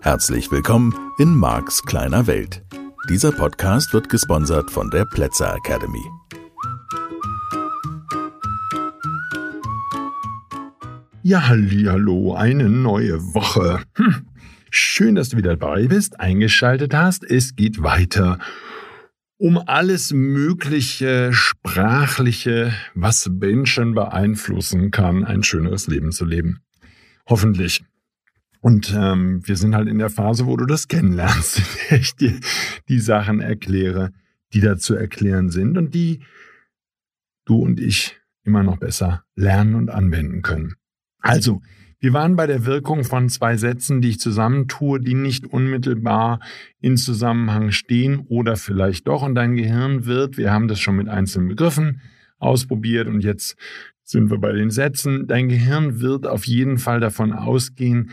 Herzlich willkommen in Marks kleiner Welt. Dieser Podcast wird gesponsert von der Plätzer Academy. Ja, hallo, eine neue Woche. Hm. Schön, dass du wieder dabei bist, eingeschaltet hast. Es geht weiter um alles Mögliche Sprachliche, was Menschen beeinflussen kann, ein schöneres Leben zu leben. Hoffentlich. Und ähm, wir sind halt in der Phase, wo du das kennenlernst, in der ich dir die Sachen erkläre, die da zu erklären sind und die du und ich immer noch besser lernen und anwenden können. Also, wir waren bei der Wirkung von zwei Sätzen, die ich zusammentue, die nicht unmittelbar in Zusammenhang stehen oder vielleicht doch. Und dein Gehirn wird, wir haben das schon mit einzelnen Begriffen ausprobiert und jetzt sind wir bei den Sätzen, dein Gehirn wird auf jeden Fall davon ausgehen,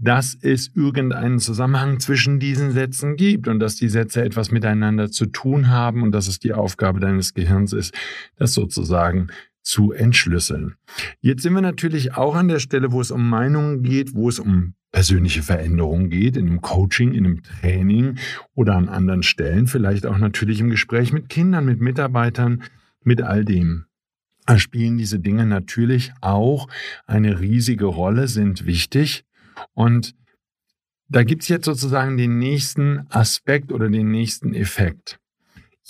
dass es irgendeinen Zusammenhang zwischen diesen Sätzen gibt und dass die Sätze etwas miteinander zu tun haben und dass es die Aufgabe deines Gehirns ist, das sozusagen zu entschlüsseln. Jetzt sind wir natürlich auch an der Stelle, wo es um Meinungen geht, wo es um persönliche Veränderungen geht, in einem Coaching, in einem Training oder an anderen Stellen, vielleicht auch natürlich im Gespräch mit Kindern, mit Mitarbeitern, mit all dem. Da spielen diese Dinge natürlich auch eine riesige Rolle, sind wichtig. Und da gibt es jetzt sozusagen den nächsten Aspekt oder den nächsten Effekt.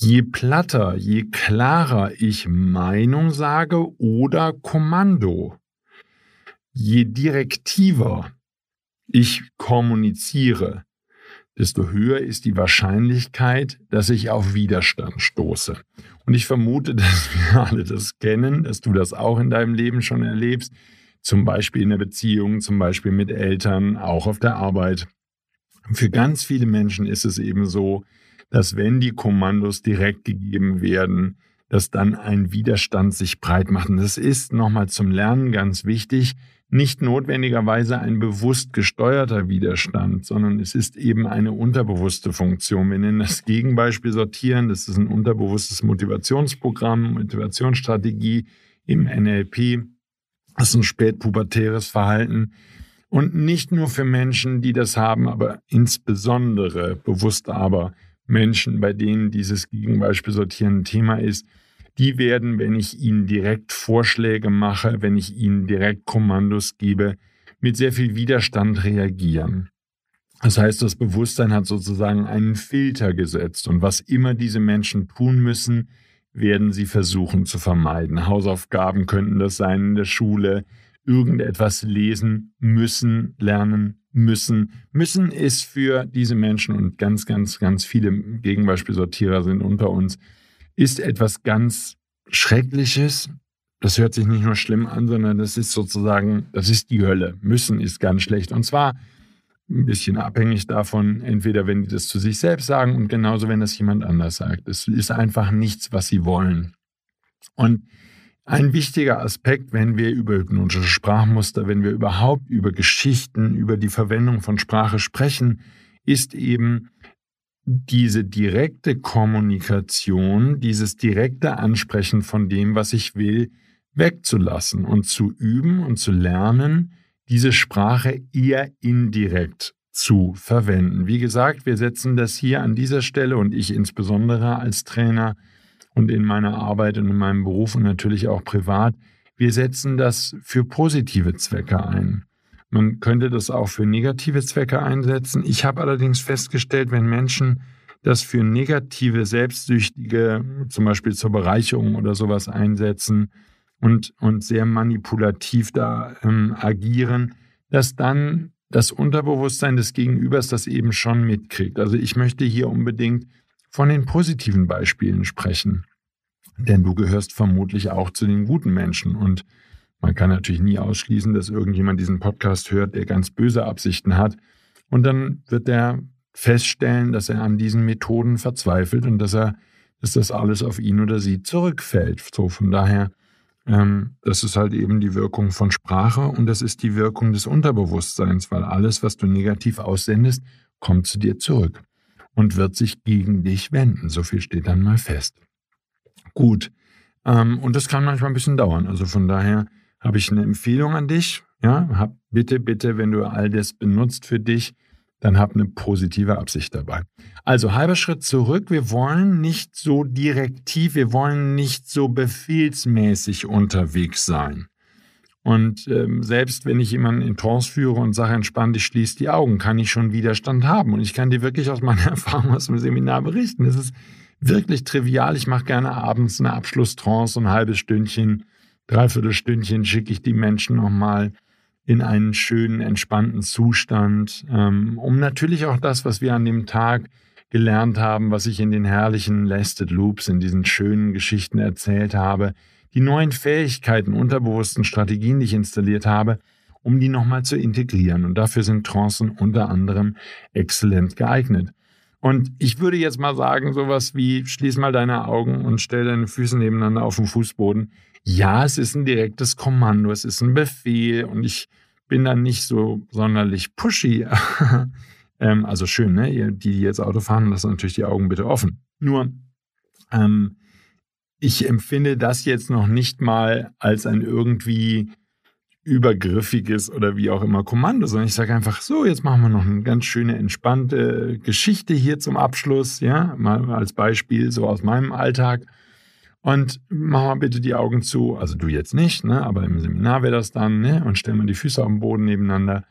Je platter, je klarer ich Meinung sage oder Kommando, je direktiver ich kommuniziere, desto höher ist die Wahrscheinlichkeit, dass ich auf Widerstand stoße. Und ich vermute, dass wir alle das kennen, dass du das auch in deinem Leben schon erlebst zum Beispiel in der Beziehung, zum Beispiel mit Eltern, auch auf der Arbeit. Für ganz viele Menschen ist es eben so, dass wenn die Kommandos direkt gegeben werden, dass dann ein Widerstand sich breit macht. Und das ist nochmal zum Lernen ganz wichtig, nicht notwendigerweise ein bewusst gesteuerter Widerstand, sondern es ist eben eine unterbewusste Funktion. Wir nennen das Gegenbeispiel sortieren. Das ist ein unterbewusstes Motivationsprogramm, Motivationsstrategie im NLP. Das ist ein spätpubertäres Verhalten. Und nicht nur für Menschen, die das haben, aber insbesondere, bewusst aber, Menschen, bei denen dieses Gegenbeispiel sortieren Thema ist, die werden, wenn ich ihnen direkt Vorschläge mache, wenn ich ihnen direkt Kommandos gebe, mit sehr viel Widerstand reagieren. Das heißt, das Bewusstsein hat sozusagen einen Filter gesetzt und was immer diese Menschen tun müssen, werden sie versuchen zu vermeiden. Hausaufgaben könnten das sein in der Schule, irgendetwas lesen müssen, lernen müssen. Müssen ist für diese Menschen und ganz, ganz, ganz viele Gegenbeispielsortierer sind unter uns, ist etwas ganz Schreckliches. Das hört sich nicht nur schlimm an, sondern das ist sozusagen, das ist die Hölle. Müssen ist ganz schlecht. Und zwar ein bisschen abhängig davon, entweder wenn die das zu sich selbst sagen und genauso, wenn das jemand anders sagt. Es ist einfach nichts, was sie wollen. Und ein wichtiger Aspekt, wenn wir über hypnotische Sprachmuster, wenn wir überhaupt über Geschichten, über die Verwendung von Sprache sprechen, ist eben diese direkte Kommunikation, dieses direkte Ansprechen von dem, was ich will, wegzulassen und zu üben und zu lernen, diese Sprache eher indirekt zu verwenden. Wie gesagt, wir setzen das hier an dieser Stelle und ich insbesondere als Trainer und in meiner Arbeit und in meinem Beruf und natürlich auch privat, wir setzen das für positive Zwecke ein. Man könnte das auch für negative Zwecke einsetzen. Ich habe allerdings festgestellt, wenn Menschen das für negative, selbstsüchtige, zum Beispiel zur Bereicherung oder sowas einsetzen, und, und sehr manipulativ da ähm, agieren, dass dann das Unterbewusstsein des Gegenübers das eben schon mitkriegt. Also ich möchte hier unbedingt von den positiven Beispielen sprechen. Denn du gehörst vermutlich auch zu den guten Menschen. Und man kann natürlich nie ausschließen, dass irgendjemand diesen Podcast hört, der ganz böse Absichten hat. Und dann wird er feststellen, dass er an diesen Methoden verzweifelt und dass er, dass das alles auf ihn oder sie zurückfällt. So von daher ähm, das ist halt eben die Wirkung von Sprache und das ist die Wirkung des Unterbewusstseins, weil alles, was du negativ aussendest, kommt zu dir zurück und wird sich gegen dich wenden. So viel steht dann mal fest. Gut. Ähm, und das kann manchmal ein bisschen dauern. Also von daher habe ich eine Empfehlung an dich. Ja, hab bitte, bitte, wenn du all das benutzt für dich, dann hab eine positive Absicht dabei. Also halber Schritt zurück. Wir wollen nicht so direktiv, wir wollen nicht so befehlsmäßig unterwegs sein. Und ähm, selbst wenn ich jemanden in Trance führe und sage, entspann dich, schließ die Augen, kann ich schon Widerstand haben. Und ich kann dir wirklich aus meiner Erfahrung aus dem Seminar berichten. Es ist wirklich trivial. Ich mache gerne abends eine Abschlusstrance, ein halbes Stündchen, dreiviertel Stündchen schicke ich die Menschen nochmal in einen schönen, entspannten Zustand, ähm, um natürlich auch das, was wir an dem Tag gelernt haben, was ich in den herrlichen Lasted Loops, in diesen schönen Geschichten erzählt habe, die neuen Fähigkeiten, unterbewussten Strategien, die ich installiert habe, um die nochmal zu integrieren. Und dafür sind Trancen unter anderem exzellent geeignet. Und ich würde jetzt mal sagen, sowas wie, schließ mal deine Augen und stell deine Füße nebeneinander auf den Fußboden. Ja, es ist ein direktes Kommando, es ist ein Befehl und ich bin dann nicht so sonderlich pushy. ähm, also schön, ne? Die, die jetzt Auto fahren, lassen natürlich die Augen bitte offen. Nur, ähm, ich empfinde das jetzt noch nicht mal als ein irgendwie übergriffiges oder wie auch immer Kommando, sondern ich sage einfach so, jetzt machen wir noch eine ganz schöne entspannte Geschichte hier zum Abschluss, ja, mal als Beispiel so aus meinem Alltag. Und mach mal bitte die Augen zu, also du jetzt nicht, ne, aber im Seminar wäre das dann, ne, und stell mal die Füße auf den Boden nebeneinander.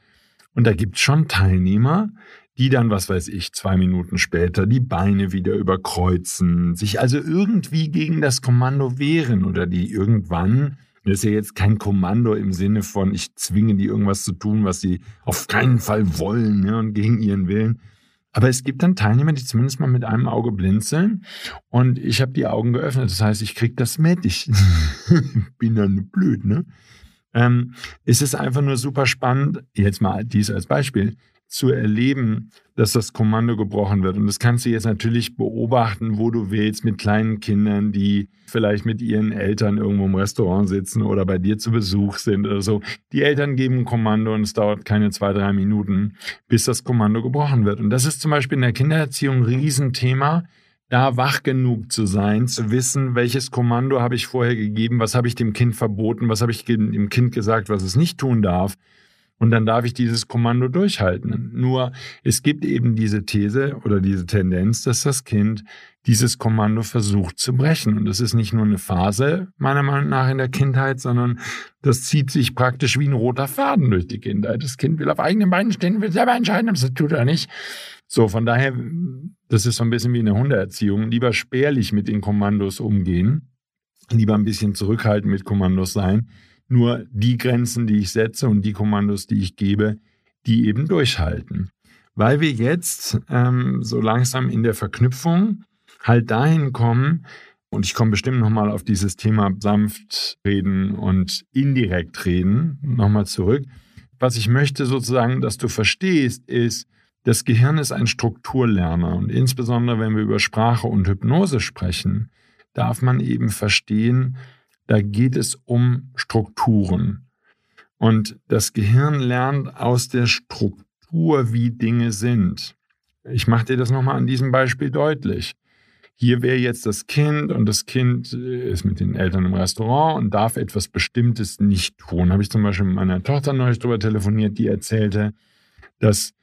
Und da gibt es schon Teilnehmer, die dann, was weiß ich, zwei Minuten später die Beine wieder überkreuzen, sich also irgendwie gegen das Kommando wehren oder die irgendwann, das ist ja jetzt kein Kommando im Sinne von, ich zwinge die irgendwas zu tun, was sie auf keinen Fall wollen ja, und gegen ihren Willen. Aber es gibt dann Teilnehmer, die zumindest mal mit einem Auge blinzeln und ich habe die Augen geöffnet. Das heißt, ich kriege das mit. Ich bin dann blöd, ne? Ähm, es ist einfach nur super spannend, jetzt mal dies als Beispiel, zu erleben, dass das Kommando gebrochen wird. Und das kannst du jetzt natürlich beobachten, wo du willst, mit kleinen Kindern, die vielleicht mit ihren Eltern irgendwo im Restaurant sitzen oder bei dir zu Besuch sind oder so. Die Eltern geben ein Kommando und es dauert keine zwei, drei Minuten, bis das Kommando gebrochen wird. Und das ist zum Beispiel in der Kindererziehung ein Riesenthema, da wach genug zu sein, zu wissen, welches Kommando habe ich vorher gegeben, was habe ich dem Kind verboten, was habe ich dem Kind gesagt, was es nicht tun darf. Und dann darf ich dieses Kommando durchhalten. Nur es gibt eben diese These oder diese Tendenz, dass das Kind dieses Kommando versucht zu brechen. Und das ist nicht nur eine Phase, meiner Meinung nach, in der Kindheit, sondern das zieht sich praktisch wie ein roter Faden durch die Kindheit. Das Kind will auf eigenen Beinen stehen, will selber entscheiden, ob es das tut oder nicht. So, von daher, das ist so ein bisschen wie eine Hundeerziehung. Lieber spärlich mit den Kommandos umgehen, lieber ein bisschen zurückhaltend mit Kommandos sein nur die Grenzen, die ich setze und die Kommandos, die ich gebe, die eben durchhalten. Weil wir jetzt ähm, so langsam in der Verknüpfung halt dahin kommen, und ich komme bestimmt nochmal auf dieses Thema sanft reden und indirekt reden nochmal zurück. Was ich möchte sozusagen, dass du verstehst, ist, das Gehirn ist ein Strukturlerner und insbesondere wenn wir über Sprache und Hypnose sprechen, darf man eben verstehen, da geht es um Strukturen. Und das Gehirn lernt aus der Struktur, wie Dinge sind. Ich mache dir das nochmal an diesem Beispiel deutlich. Hier wäre jetzt das Kind und das Kind äh, ist mit den Eltern im Restaurant und darf etwas Bestimmtes nicht tun. Habe ich zum Beispiel mit meiner Tochter neulich darüber telefoniert, die erzählte, dass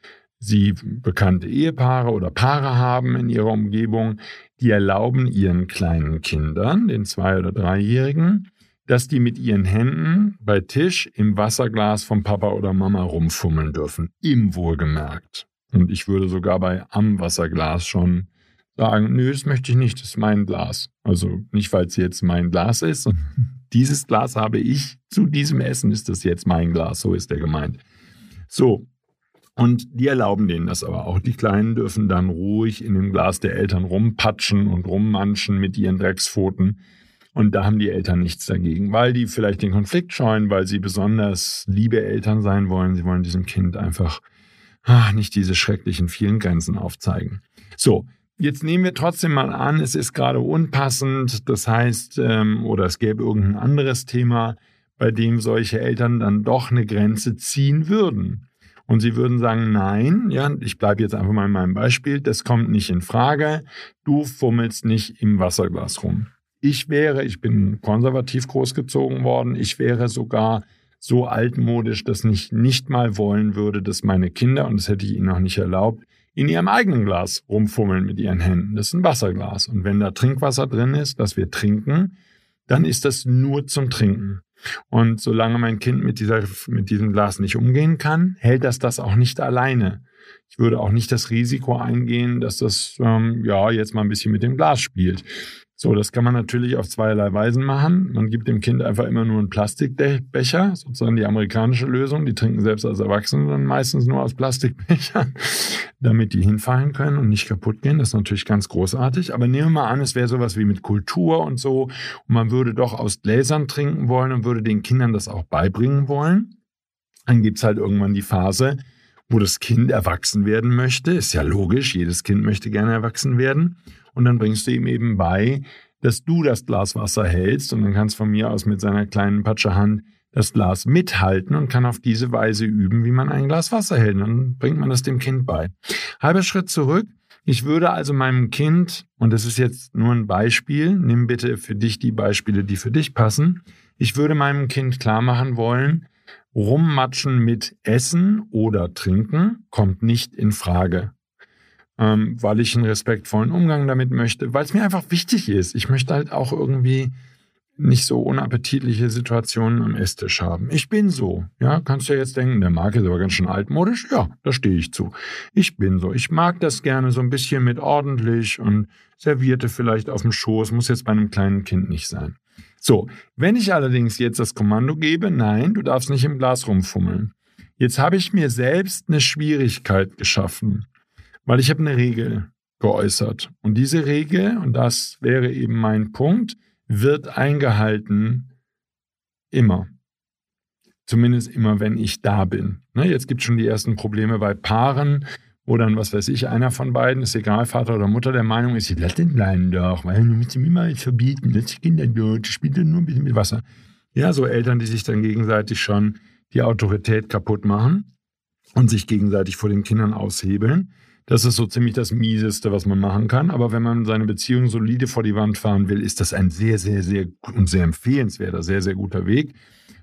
sie bekannte Ehepaare oder Paare haben in ihrer Umgebung, die erlauben ihren kleinen Kindern, den zwei- oder dreijährigen, dass die mit ihren Händen bei Tisch im Wasserglas von Papa oder Mama rumfummeln dürfen. Im Wohlgemerkt. Und ich würde sogar bei am Wasserglas schon sagen, nö, das möchte ich nicht, das ist mein Glas. Also nicht, weil es jetzt mein Glas ist. Dieses Glas habe ich, zu diesem Essen ist das jetzt mein Glas, so ist der gemeint. So, und die erlauben denen das aber auch. Die Kleinen dürfen dann ruhig in dem Glas der Eltern rumpatschen und rummanschen mit ihren Dreckspfoten. Und da haben die Eltern nichts dagegen, weil die vielleicht den Konflikt scheuen, weil sie besonders liebe Eltern sein wollen. Sie wollen diesem Kind einfach ach, nicht diese schrecklichen vielen Grenzen aufzeigen. So, Jetzt nehmen wir trotzdem mal an, es ist gerade unpassend, das heißt, ähm, oder es gäbe irgendein anderes Thema, bei dem solche Eltern dann doch eine Grenze ziehen würden und sie würden sagen, nein, ja, ich bleibe jetzt einfach mal in meinem Beispiel, das kommt nicht in Frage, du fummelst nicht im Wasserglas rum. Ich wäre, ich bin konservativ großgezogen worden, ich wäre sogar so altmodisch, dass ich nicht mal wollen würde, dass meine Kinder, und das hätte ich ihnen auch nicht erlaubt, in ihrem eigenen Glas rumfummeln mit ihren Händen. Das ist ein Wasserglas. Und wenn da Trinkwasser drin ist, das wir trinken, dann ist das nur zum Trinken. Und solange mein Kind mit, dieser, mit diesem Glas nicht umgehen kann, hält das das auch nicht alleine. Ich würde auch nicht das Risiko eingehen, dass das ähm, ja jetzt mal ein bisschen mit dem Glas spielt. So, das kann man natürlich auf zweierlei Weisen machen. Man gibt dem Kind einfach immer nur einen Plastikbecher, sozusagen die amerikanische Lösung. Die trinken selbst als Erwachsene dann meistens nur aus Plastikbechern, damit die hinfallen können und nicht kaputt gehen. Das ist natürlich ganz großartig. Aber nehmen wir mal an, es wäre sowas wie mit Kultur und so. Und man würde doch aus Gläsern trinken wollen und würde den Kindern das auch beibringen wollen. Dann gibt es halt irgendwann die Phase, wo das Kind erwachsen werden möchte. Ist ja logisch, jedes Kind möchte gerne erwachsen werden. Und dann bringst du ihm eben bei, dass du das Glas Wasser hältst und dann kannst von mir aus mit seiner kleinen Patschehand das Glas mithalten und kann auf diese Weise üben, wie man ein Glas Wasser hält. Und dann bringt man das dem Kind bei. Halber Schritt zurück. Ich würde also meinem Kind, und das ist jetzt nur ein Beispiel, nimm bitte für dich die Beispiele, die für dich passen. Ich würde meinem Kind klar machen wollen, rummatschen mit Essen oder Trinken kommt nicht in Frage ähm, weil ich einen respektvollen Umgang damit möchte, weil es mir einfach wichtig ist. Ich möchte halt auch irgendwie nicht so unappetitliche Situationen am Esstisch haben. Ich bin so. Ja, kannst du ja jetzt denken, der Marc ist aber ganz schön altmodisch. Ja, da stehe ich zu. Ich bin so. Ich mag das gerne so ein bisschen mit ordentlich und servierte vielleicht auf dem Schoß. Muss jetzt bei einem kleinen Kind nicht sein. So, wenn ich allerdings jetzt das Kommando gebe, nein, du darfst nicht im Glas rumfummeln. Jetzt habe ich mir selbst eine Schwierigkeit geschaffen. Weil ich habe eine Regel geäußert. Und diese Regel, und das wäre eben mein Punkt, wird eingehalten immer. Zumindest immer, wenn ich da bin. Ne, jetzt gibt es schon die ersten Probleme bei Paaren, wo dann, was weiß ich, einer von beiden, ist egal, Vater oder Mutter, der Meinung ist, lass den Kleinen doch, weil du musst ihm immer verbieten, lass die Kinder dort, spielt nur ein bisschen mit Wasser. Ja, so Eltern, die sich dann gegenseitig schon die Autorität kaputt machen und sich gegenseitig vor den Kindern aushebeln. Das ist so ziemlich das Mieseste, was man machen kann. Aber wenn man seine Beziehung solide vor die Wand fahren will, ist das ein sehr, sehr, sehr und sehr empfehlenswerter, sehr, sehr guter Weg.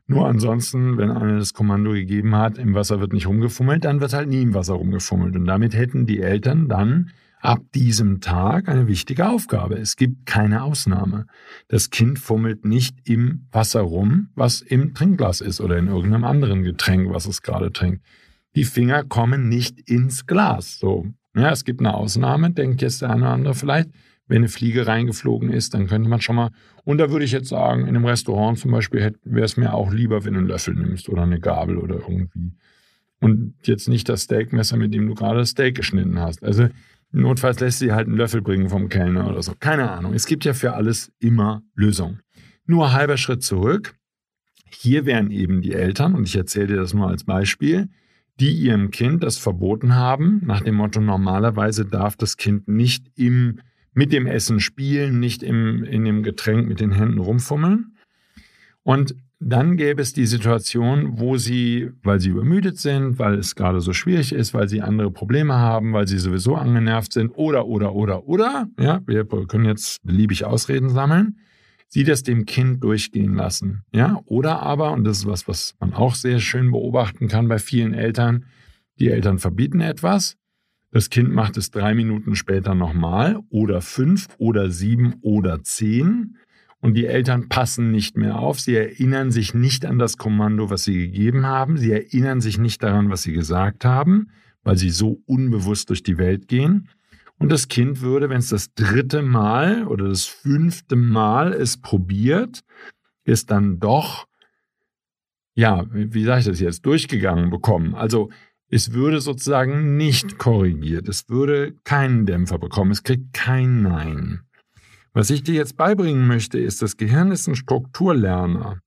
Nur ansonsten, wenn einer das Kommando gegeben hat, im Wasser wird nicht rumgefummelt, dann wird halt nie im Wasser rumgefummelt. Und damit hätten die Eltern dann ab diesem Tag eine wichtige Aufgabe. Es gibt keine Ausnahme. Das Kind fummelt nicht im Wasser rum, was im Trinkglas ist oder in irgendeinem anderen Getränk, was es gerade trinkt die Finger kommen nicht ins Glas. So, ja, es gibt eine Ausnahme, denkt jetzt der eine oder andere vielleicht. Wenn eine Fliege reingeflogen ist, dann könnte man schon mal, und da würde ich jetzt sagen, in einem Restaurant zum Beispiel wäre es mir auch lieber, wenn du einen Löffel nimmst oder eine Gabel oder irgendwie. Und jetzt nicht das Steakmesser, mit dem du gerade das Steak geschnitten hast. Also notfalls lässt sie halt einen Löffel bringen vom Kellner oder so. Keine Ahnung. Es gibt ja für alles immer Lösungen. Nur halber Schritt zurück. Hier wären eben die Eltern, und ich erzähle dir das nur als Beispiel, die ihrem Kind das verboten haben, nach dem Motto, normalerweise darf das Kind nicht im, mit dem Essen spielen, nicht im, in dem Getränk mit den Händen rumfummeln. Und dann gäbe es die Situation, wo sie, weil sie übermüdet sind, weil es gerade so schwierig ist, weil sie andere Probleme haben, weil sie sowieso angenervt sind oder, oder, oder, oder, ja, wir können jetzt beliebig Ausreden sammeln, sie das dem Kind durchgehen lassen. Ja, oder aber, und das ist was, was man auch sehr schön beobachten kann bei vielen Eltern, die Eltern verbieten etwas, das Kind macht es drei Minuten später nochmal oder fünf oder sieben oder zehn und die Eltern passen nicht mehr auf. Sie erinnern sich nicht an das Kommando, was sie gegeben haben. Sie erinnern sich nicht daran, was sie gesagt haben, weil sie so unbewusst durch die Welt gehen. Und das Kind würde, wenn es das dritte Mal oder das fünfte Mal es probiert, es dann doch, ja, wie sage ich das jetzt, durchgegangen bekommen. Also es würde sozusagen nicht korrigiert. Es würde keinen Dämpfer bekommen. Es kriegt kein Nein. Was ich dir jetzt beibringen möchte, ist, das Gehirn ist ein Strukturlerner.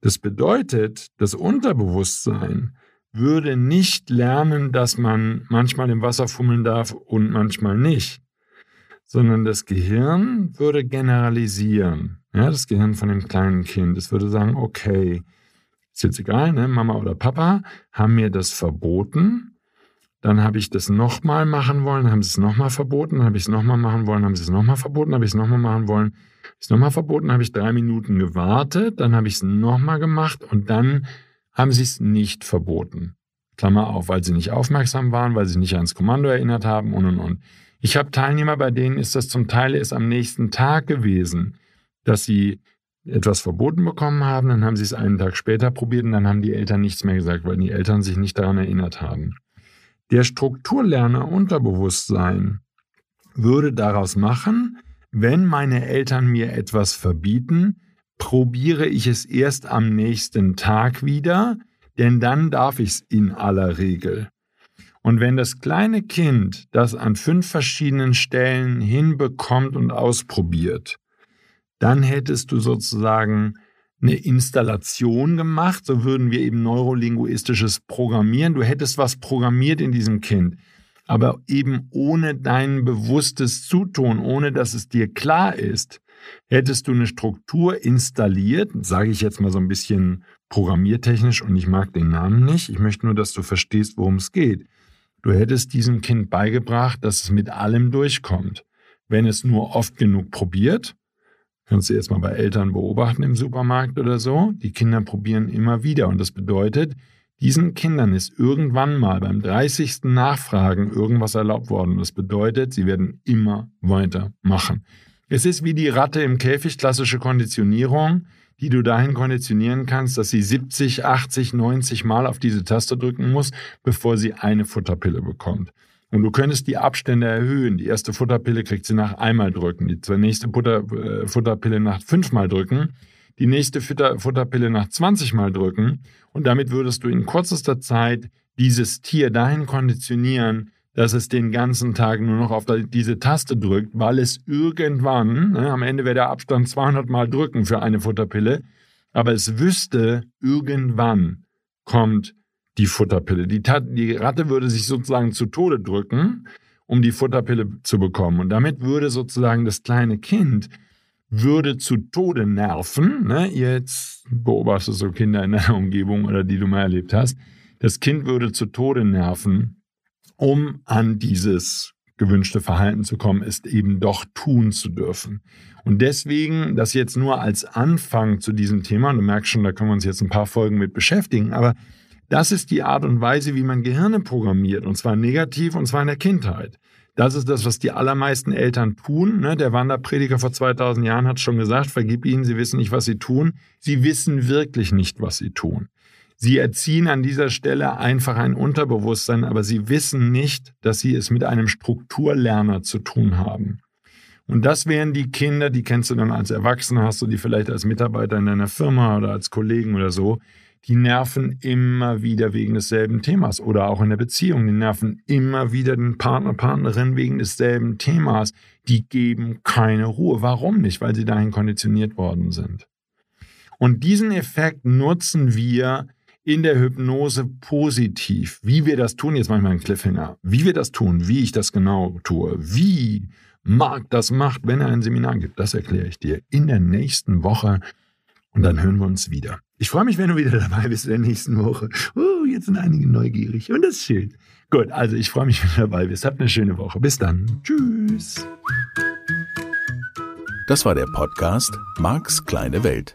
Das bedeutet, das Unterbewusstsein würde nicht lernen, dass man manchmal im Wasser fummeln darf und manchmal nicht, sondern das Gehirn würde generalisieren. Ja, das Gehirn von dem kleinen Kind. Es würde sagen, okay, ist jetzt egal, ne? Mama oder Papa haben mir das verboten. Dann habe ich das nochmal machen wollen, haben sie es nochmal verboten, habe ich es nochmal machen wollen, haben sie es nochmal verboten, habe ich es nochmal machen wollen, ist nochmal verboten, habe ich drei Minuten gewartet, dann habe ich es nochmal gemacht und dann haben sie es nicht verboten. Klammer auf, weil sie nicht aufmerksam waren, weil sie nicht ans Kommando erinnert haben und und und. Ich habe Teilnehmer, bei denen ist das zum Teil erst am nächsten Tag gewesen, dass sie etwas verboten bekommen haben, dann haben sie es einen Tag später probiert und dann haben die Eltern nichts mehr gesagt, weil die Eltern sich nicht daran erinnert haben. Der Strukturlerner Unterbewusstsein würde daraus machen, wenn meine Eltern mir etwas verbieten, probiere ich es erst am nächsten Tag wieder, denn dann darf ich es in aller Regel. Und wenn das kleine Kind das an fünf verschiedenen Stellen hinbekommt und ausprobiert, dann hättest du sozusagen eine Installation gemacht, so würden wir eben neurolinguistisches Programmieren. Du hättest was programmiert in diesem Kind, aber eben ohne dein bewusstes Zutun, ohne dass es dir klar ist, hättest du eine Struktur installiert, sage ich jetzt mal so ein bisschen programmiertechnisch und ich mag den Namen nicht, ich möchte nur, dass du verstehst, worum es geht. Du hättest diesem Kind beigebracht, dass es mit allem durchkommt. Wenn es nur oft genug probiert, kannst du jetzt mal bei Eltern beobachten im Supermarkt oder so, die Kinder probieren immer wieder und das bedeutet, diesen Kindern ist irgendwann mal beim 30. Nachfragen irgendwas erlaubt worden. Das bedeutet, sie werden immer weiter machen. Es ist wie die Ratte im Käfig, klassische Konditionierung, die du dahin konditionieren kannst, dass sie 70, 80, 90 Mal auf diese Taste drücken muss, bevor sie eine Futterpille bekommt. Und du könntest die Abstände erhöhen. Die erste Futterpille kriegt sie nach einmal drücken, die nächste Futter, äh, Futterpille nach fünfmal drücken, die nächste Futter, Futterpille nach 20 Mal drücken. Und damit würdest du in kürzester Zeit dieses Tier dahin konditionieren, dass es den ganzen Tag nur noch auf diese Taste drückt, weil es irgendwann, ne, am Ende wäre der Abstand 200 Mal drücken für eine Futterpille, aber es wüsste, irgendwann kommt die Futterpille. Die, die Ratte würde sich sozusagen zu Tode drücken, um die Futterpille zu bekommen. Und damit würde sozusagen das kleine Kind würde zu Tode nerven. Ne? Jetzt beobachtest du Kinder in deiner Umgebung oder die du mal erlebt hast. Das Kind würde zu Tode nerven, um an dieses gewünschte Verhalten zu kommen, ist eben doch tun zu dürfen. Und deswegen, das jetzt nur als Anfang zu diesem Thema, du merkst schon, da können wir uns jetzt ein paar Folgen mit beschäftigen, aber das ist die Art und Weise, wie man Gehirne programmiert, und zwar negativ, und zwar in der Kindheit. Das ist das, was die allermeisten Eltern tun. Ne? Der Wanderprediger vor 2000 Jahren hat schon gesagt, vergib ihnen, sie wissen nicht, was sie tun. Sie wissen wirklich nicht, was sie tun. Sie erziehen an dieser Stelle einfach ein Unterbewusstsein, aber sie wissen nicht, dass sie es mit einem Strukturlerner zu tun haben. Und das wären die Kinder, die kennst du dann als Erwachsener, hast du die vielleicht als Mitarbeiter in deiner Firma oder als Kollegen oder so. Die nerven immer wieder wegen desselben Themas oder auch in der Beziehung. Die nerven immer wieder den Partner, Partnerin wegen desselben Themas. Die geben keine Ruhe. Warum nicht? Weil sie dahin konditioniert worden sind. Und diesen Effekt nutzen wir in der Hypnose positiv. Wie wir das tun, jetzt mache ich mal einen Cliffhanger. Wie wir das tun, wie ich das genau tue, wie Marc das macht, wenn er ein Seminar gibt, das erkläre ich dir in der nächsten Woche. Und dann hören wir uns wieder. Ich freue mich, wenn du wieder dabei bist in der nächsten Woche. Oh, jetzt sind einige neugierig und das ist schön. Gut, also ich freue mich, wenn du dabei bist. Habt eine schöne Woche. Bis dann. Tschüss. Das war der Podcast Marks kleine Welt.